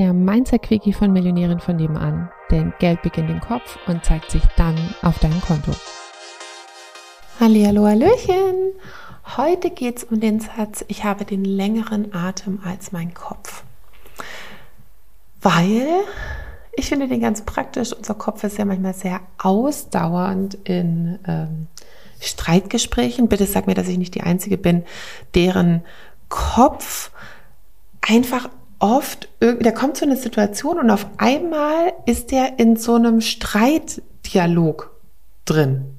der Mindset-Quickie von Millionären von nebenan. Denn Geld beginnt im Kopf und zeigt sich dann auf deinem Konto. Hallo, Hallöchen! Heute geht es um den Satz, ich habe den längeren Atem als mein Kopf. Weil ich finde den ganz praktisch. Unser Kopf ist ja manchmal sehr ausdauernd in ähm, Streitgesprächen. Bitte sag mir, dass ich nicht die Einzige bin, deren Kopf einfach oft, da kommt so eine Situation und auf einmal ist der in so einem Streitdialog drin.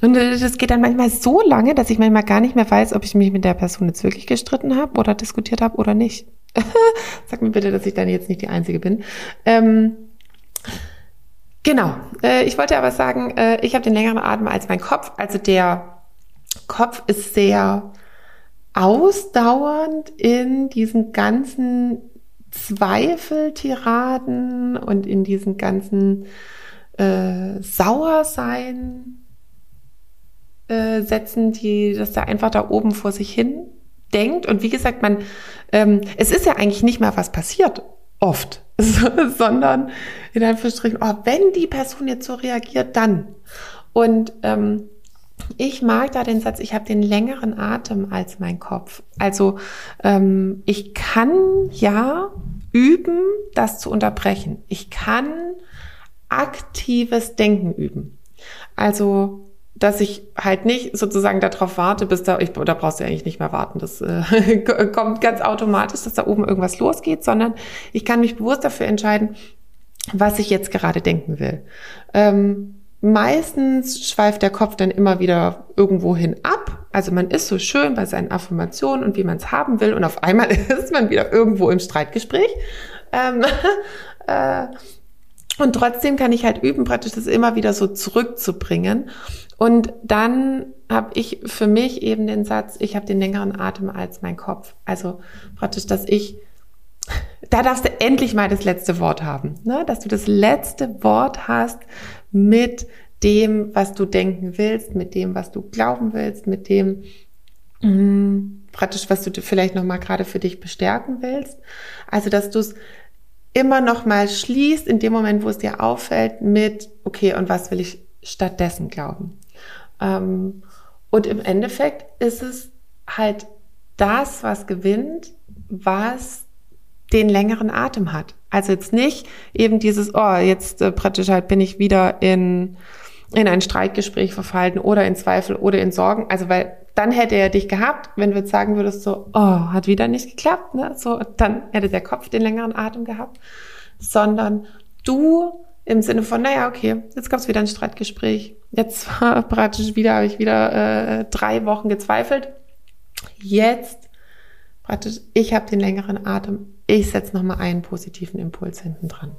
Und das geht dann manchmal so lange, dass ich manchmal gar nicht mehr weiß, ob ich mich mit der Person jetzt wirklich gestritten habe oder diskutiert habe oder nicht. Sag mir bitte, dass ich dann jetzt nicht die Einzige bin. Ähm, genau. Äh, ich wollte aber sagen, äh, ich habe den längeren Atem als mein Kopf. Also der Kopf ist sehr ausdauernd in diesen ganzen Zweifeltiraden und in diesen ganzen äh, Sauersein äh, Sätzen, die das da einfach da oben vor sich hin denkt. Und wie gesagt, man, ähm, es ist ja eigentlich nicht mehr was passiert, oft, sondern in Anführungsstrichen, oh, wenn die Person jetzt so reagiert, dann. Und ähm, ich mag da den Satz, ich habe den längeren Atem als mein Kopf. Also ähm, ich kann ja üben, das zu unterbrechen. Ich kann aktives Denken üben. Also dass ich halt nicht sozusagen darauf warte, bis da, ich, da brauchst du eigentlich nicht mehr warten, das äh, kommt ganz automatisch, dass da oben irgendwas losgeht, sondern ich kann mich bewusst dafür entscheiden, was ich jetzt gerade denken will. Ähm, meistens schweift der Kopf dann immer wieder irgendwohin ab. Also man ist so schön bei seinen Affirmationen und wie man es haben will und auf einmal ist man wieder irgendwo im Streitgespräch. Ähm, äh, und trotzdem kann ich halt üben, praktisch das immer wieder so zurückzubringen. Und dann habe ich für mich eben den Satz, ich habe den längeren Atem als mein Kopf. Also praktisch, dass ich, da darfst du endlich mal das letzte Wort haben, ne? dass du das letzte Wort hast mit dem, was du denken willst, mit dem, was du glauben willst, mit dem, mh, praktisch, was du vielleicht nochmal gerade für dich bestärken willst. Also, dass du es immer noch mal schließt in dem Moment, wo es dir auffällt, mit, okay, und was will ich stattdessen glauben? Ähm, und im Endeffekt ist es halt das, was gewinnt, was den längeren Atem hat. Also jetzt nicht eben dieses, oh, jetzt äh, praktisch halt bin ich wieder in, in ein Streitgespräch verfallen oder in Zweifel oder in Sorgen. Also weil dann hätte er dich gehabt, wenn du jetzt sagen würdest so, oh, hat wieder nicht geklappt, ne? So, dann hätte der Kopf den längeren Atem gehabt, sondern du im Sinne von, naja, okay, jetzt gab es wieder ein Streitgespräch. Jetzt war praktisch wieder, habe ich wieder äh, drei Wochen gezweifelt. Jetzt praktisch, ich habe den längeren Atem. Ich setze nochmal einen positiven Impuls hinten dran.